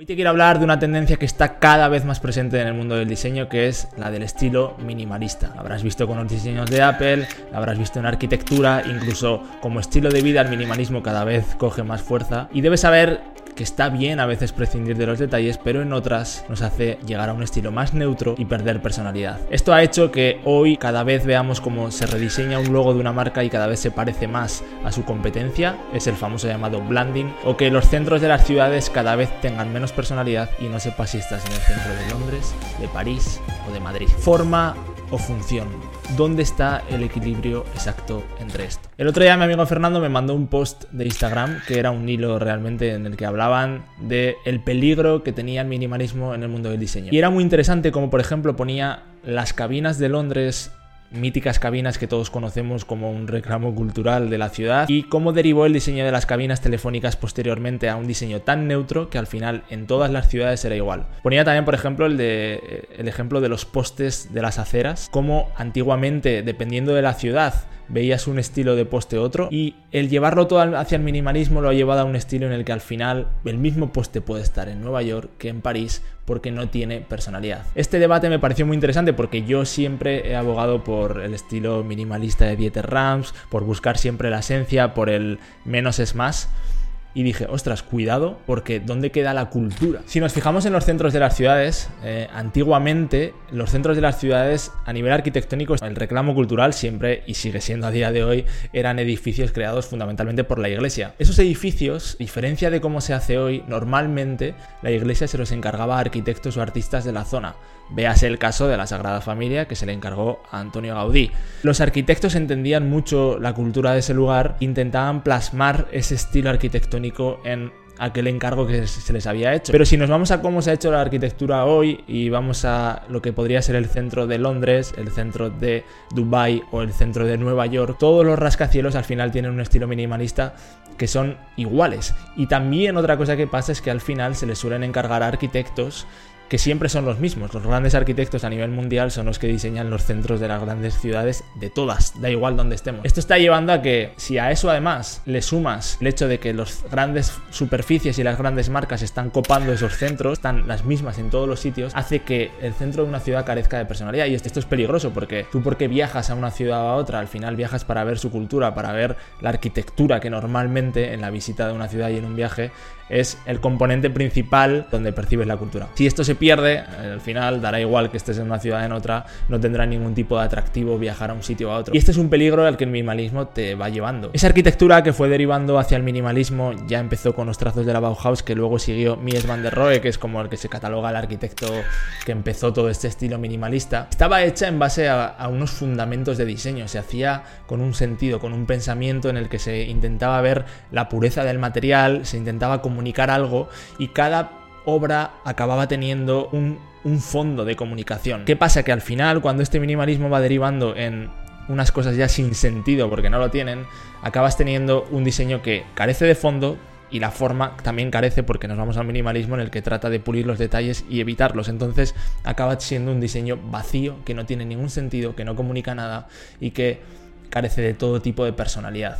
Hoy te quiero hablar de una tendencia que está cada vez más presente en el mundo del diseño, que es la del estilo minimalista. habrás visto con los diseños de Apple, la habrás visto en arquitectura, incluso como estilo de vida el minimalismo cada vez coge más fuerza. Y debes saber que está bien a veces prescindir de los detalles, pero en otras nos hace llegar a un estilo más neutro y perder personalidad. Esto ha hecho que hoy cada vez veamos cómo se rediseña un logo de una marca y cada vez se parece más a su competencia, es el famoso llamado blending, o que los centros de las ciudades cada vez tengan menos personalidad y no sepas si estás en el centro de Londres, de París o de Madrid. Forma o función. ¿Dónde está el equilibrio exacto entre esto? El otro día mi amigo Fernando me mandó un post de Instagram que era un hilo realmente en el que hablaban de el peligro que tenía el minimalismo en el mundo del diseño. Y era muy interesante como por ejemplo ponía las cabinas de Londres míticas cabinas que todos conocemos como un reclamo cultural de la ciudad y cómo derivó el diseño de las cabinas telefónicas posteriormente a un diseño tan neutro que al final en todas las ciudades era igual. Ponía también, por ejemplo, el, de, el ejemplo de los postes de las aceras, como antiguamente, dependiendo de la ciudad, veías un estilo de poste otro y el llevarlo todo hacia el minimalismo lo ha llevado a un estilo en el que al final el mismo poste puede estar en Nueva York que en París porque no tiene personalidad. Este debate me pareció muy interesante porque yo siempre he abogado por el estilo minimalista de Dieter Rams, por buscar siempre la esencia, por el menos es más y dije, ostras, cuidado, porque ¿dónde queda la cultura? Si nos fijamos en los centros de las ciudades, eh, antiguamente los centros de las ciudades a nivel arquitectónico, el reclamo cultural siempre, y sigue siendo a día de hoy, eran edificios creados fundamentalmente por la iglesia. Esos edificios, diferencia de cómo se hace hoy, normalmente la iglesia se los encargaba a arquitectos o artistas de la zona. Véase el caso de la Sagrada Familia que se le encargó a Antonio Gaudí. Los arquitectos entendían mucho la cultura de ese lugar, intentaban plasmar ese estilo arquitectónico en aquel encargo que se les había hecho. Pero si nos vamos a cómo se ha hecho la arquitectura hoy y vamos a lo que podría ser el centro de Londres, el centro de Dubai o el centro de Nueva York, todos los rascacielos al final tienen un estilo minimalista que son iguales. Y también otra cosa que pasa es que al final se les suelen encargar a arquitectos que siempre son los mismos. Los grandes arquitectos a nivel mundial son los que diseñan los centros de las grandes ciudades de todas, da igual donde estemos. Esto está llevando a que si a eso además le sumas el hecho de que las grandes superficies y las grandes marcas están copando esos centros, están las mismas en todos los sitios, hace que el centro de una ciudad carezca de personalidad. Y esto es peligroso porque tú porque viajas a una ciudad o a otra, al final viajas para ver su cultura, para ver la arquitectura que normalmente en la visita de una ciudad y en un viaje es el componente principal donde percibes la cultura. Si esto se pierde, al final dará igual que estés en una ciudad en otra, no tendrá ningún tipo de atractivo viajar a un sitio o a otro. Y este es un peligro al que el minimalismo te va llevando. Esa arquitectura que fue derivando hacia el minimalismo ya empezó con los trazos de la Bauhaus, que luego siguió Mies van der Rohe, que es como el que se cataloga el arquitecto que empezó todo este estilo minimalista. Estaba hecha en base a, a unos fundamentos de diseño, se hacía con un sentido, con un pensamiento en el que se intentaba ver la pureza del material, se intentaba comunicar algo y cada obra acababa teniendo un, fondo de comunicación. ¿Qué pasa? Que al final, cuando este minimalismo va derivando en unas cosas ya sin sentido porque no lo tienen, acabas teniendo un diseño que carece de fondo y la forma también carece porque nos vamos al minimalismo en el que trata de pulir los detalles y evitarlos. Entonces acaba siendo un diseño vacío que no tiene ningún sentido, que no comunica nada y que carece de todo tipo de personalidad.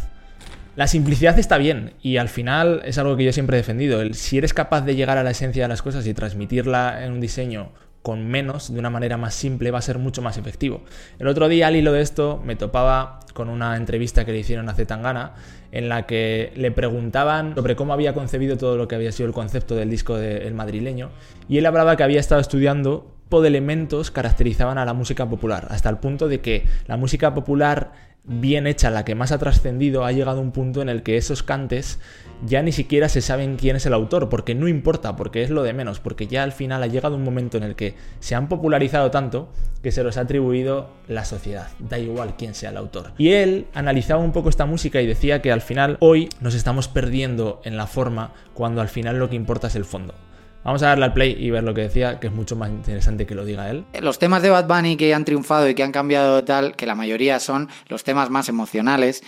La simplicidad está bien y al final es algo que yo siempre he defendido. El, si eres capaz de llegar a la esencia de las cosas y transmitirla en un diseño con menos, de una manera más simple, va a ser mucho más efectivo. El otro día, al hilo de esto, me topaba con una entrevista que le hicieron a Zetangana, en la que le preguntaban sobre cómo había concebido todo lo que había sido el concepto del disco del madrileño, y él hablaba que había estado estudiando de elementos caracterizaban a la música popular, hasta el punto de que la música popular bien hecha, la que más ha trascendido, ha llegado a un punto en el que esos cantes ya ni siquiera se saben quién es el autor, porque no importa, porque es lo de menos, porque ya al final ha llegado un momento en el que se han popularizado tanto que se los ha atribuido la sociedad, da igual quién sea el autor. Y él analizaba un poco esta música y decía que al final hoy nos estamos perdiendo en la forma cuando al final lo que importa es el fondo. Vamos a darle al play y ver lo que decía, que es mucho más interesante que lo diga él. Los temas de Bad Bunny que han triunfado y que han cambiado tal, que la mayoría son los temas más emocionales,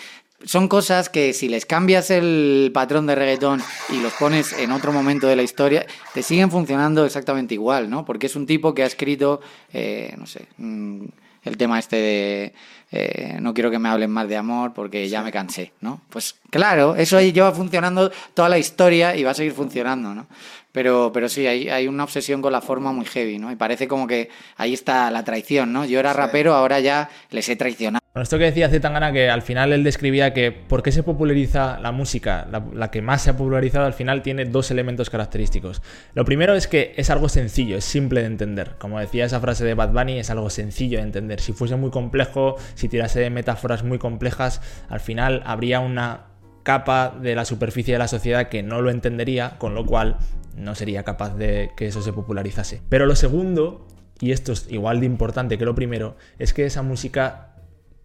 son cosas que si les cambias el patrón de reggaetón y los pones en otro momento de la historia, te siguen funcionando exactamente igual, ¿no? Porque es un tipo que ha escrito, eh, no sé, mm, el tema este de eh, no quiero que me hablen más de amor porque ya me cansé, ¿no? Pues claro, eso ahí lleva funcionando toda la historia y va a seguir funcionando, ¿no? Pero, pero sí, hay, hay una obsesión con la forma muy heavy, ¿no? Y parece como que ahí está la traición, ¿no? Yo era rapero, ahora ya les he traicionado. Bueno, esto que decía Zetangana, que al final él describía que por qué se populariza la música, la, la, que más se ha popularizado al final tiene dos elementos característicos. Lo primero es que es algo sencillo, es simple de entender. Como decía esa frase de Bad Bunny, es algo sencillo de entender. Si fuese muy complejo, si tirase de metáforas muy complejas, al final habría una capa de la superficie de la sociedad que no lo entendería, con lo cual no sería capaz de que eso se popularizase. Pero lo segundo, y esto es igual de importante que lo primero, es que esa música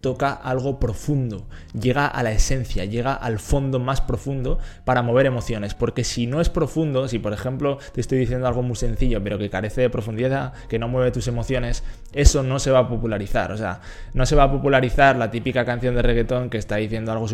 toca algo profundo, llega a la esencia, llega al fondo más profundo para mover emociones, porque si no es profundo, si por ejemplo te estoy diciendo algo muy sencillo pero que carece de profundidad, que no mueve tus emociones, eso no se va a popularizar, o sea, no se va a popularizar la típica canción de reggaetón que está diciendo algo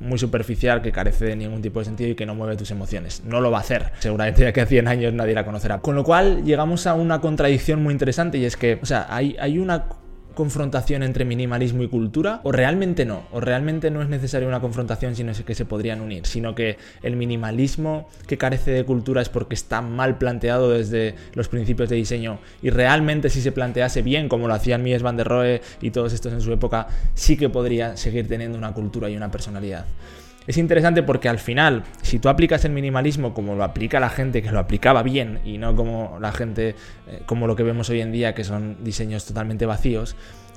muy superficial, que carece de ningún tipo de sentido y que no mueve tus emociones, no lo va a hacer, seguramente ya que a 100 años nadie la conocerá. Con lo cual llegamos a una contradicción muy interesante y es que, o sea, hay, hay una confrontación entre minimalismo y cultura o realmente no, o realmente no es necesaria una confrontación sino que se podrían unir, sino que el minimalismo que carece de cultura es porque está mal planteado desde los principios de diseño. Y realmente si se plantease bien como lo hacían Mies van der Rohe y todos estos en su época, sí que podría seguir teniendo una cultura y una personalidad. Es interesante porque al final, si tú aplicas el minimalismo como lo aplica la gente que lo aplicaba bien y no como la gente, eh, como lo que vemos hoy en día, que son diseños totalmente vacíos,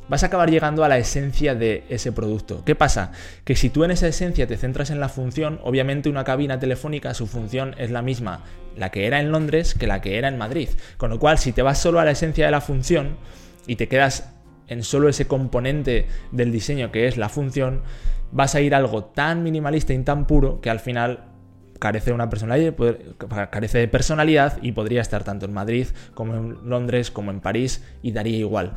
vas a acabar llegando a la esencia de ese producto. ¿Qué pasa? Que si tú en esa esencia te centras en la función, obviamente una cabina telefónica, su función es la misma, la que era en Londres que la que era en Madrid. Con lo cual, si te vas solo a la esencia de la función y te quedas en solo ese componente del diseño que es la función, vas a ir algo tan minimalista y tan puro que al final carece una personalidad, carece de personalidad y podría estar tanto en Madrid como en Londres como en París y daría igual.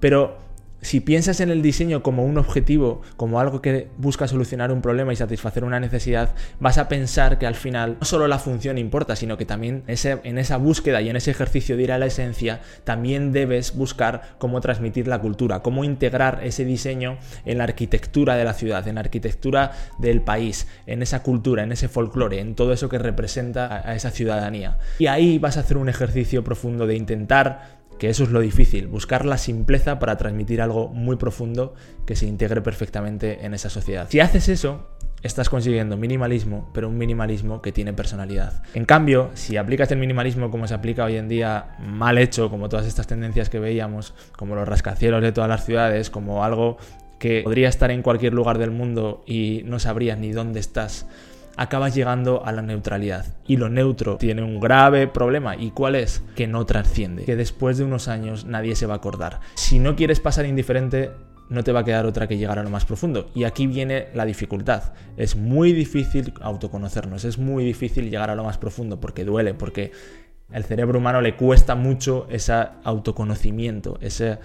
Pero si piensas en el diseño como un objetivo, como algo que busca solucionar un problema y satisfacer una necesidad, vas a pensar que al final no solo la función importa, sino que también en esa búsqueda y en ese ejercicio de ir a la esencia, también debes buscar cómo transmitir la cultura, cómo integrar ese diseño en la arquitectura de la ciudad, en la arquitectura del país, en esa cultura, en ese folclore, en todo eso que representa a esa ciudadanía. Y ahí vas a hacer un ejercicio profundo de intentar que eso es lo difícil, buscar la simpleza para transmitir algo muy profundo que se integre perfectamente en esa sociedad. Si haces eso, estás consiguiendo minimalismo, pero un minimalismo que tiene personalidad. En cambio, si aplicas el minimalismo como se aplica hoy en día, mal hecho, como todas estas tendencias que veíamos, como los rascacielos de todas las ciudades, como algo que podría estar en cualquier lugar del mundo y no sabrías ni dónde estás, acabas llegando a la neutralidad. Y lo neutro tiene un grave problema. ¿Y cuál es? Que no trasciende. Que después de unos años nadie se va a acordar. Si no quieres pasar indiferente, no te va a quedar otra que llegar a lo más profundo. Y aquí viene la dificultad. Es muy difícil autoconocernos, es muy difícil llegar a lo más profundo porque duele, porque el cerebro humano le cuesta mucho ese autoconocimiento, ese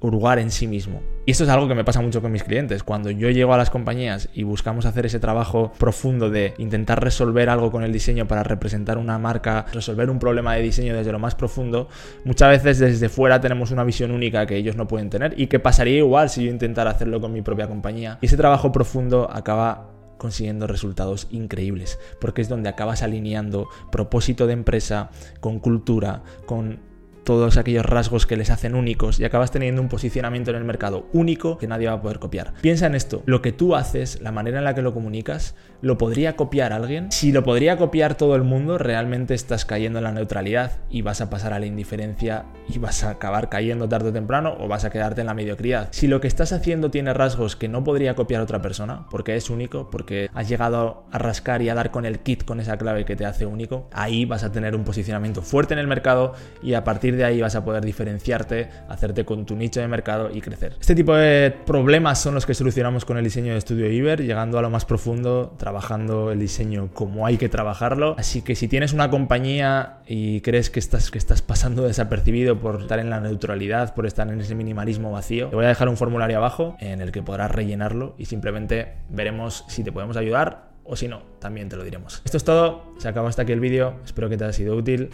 hurgar en sí mismo. Y esto es algo que me pasa mucho con mis clientes. Cuando yo llego a las compañías y buscamos hacer ese trabajo profundo de intentar resolver algo con el diseño para representar una marca, resolver un problema de diseño desde lo más profundo, muchas veces desde fuera tenemos una visión única que ellos no pueden tener y que pasaría igual si yo intentara hacerlo con mi propia compañía. Y ese trabajo profundo acaba consiguiendo resultados increíbles, porque es donde acabas alineando propósito de empresa con cultura, con todos aquellos rasgos que les hacen únicos y acabas teniendo un posicionamiento en el mercado único que nadie va a poder copiar. Piensa en esto, lo que tú haces, la manera en la que lo comunicas, ¿lo podría copiar alguien? Si lo podría copiar todo el mundo, realmente estás cayendo en la neutralidad y vas a pasar a la indiferencia y vas a acabar cayendo tarde o temprano o vas a quedarte en la mediocridad. Si lo que estás haciendo tiene rasgos que no podría copiar otra persona, porque es único, porque has llegado a rascar y a dar con el kit con esa clave que te hace único, ahí vas a tener un posicionamiento fuerte en el mercado y a partir de ahí vas a poder diferenciarte, hacerte con tu nicho de mercado y crecer. Este tipo de problemas son los que solucionamos con el diseño de Estudio Iber, llegando a lo más profundo, trabajando el diseño como hay que trabajarlo. Así que si tienes una compañía y crees que estás, que estás pasando desapercibido por estar en la neutralidad, por estar en ese minimalismo vacío, te voy a dejar un formulario abajo en el que podrás rellenarlo y simplemente veremos si te podemos ayudar o si no, también te lo diremos. Esto es todo, se acabó hasta aquí el vídeo, espero que te haya sido útil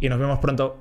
y nos vemos pronto.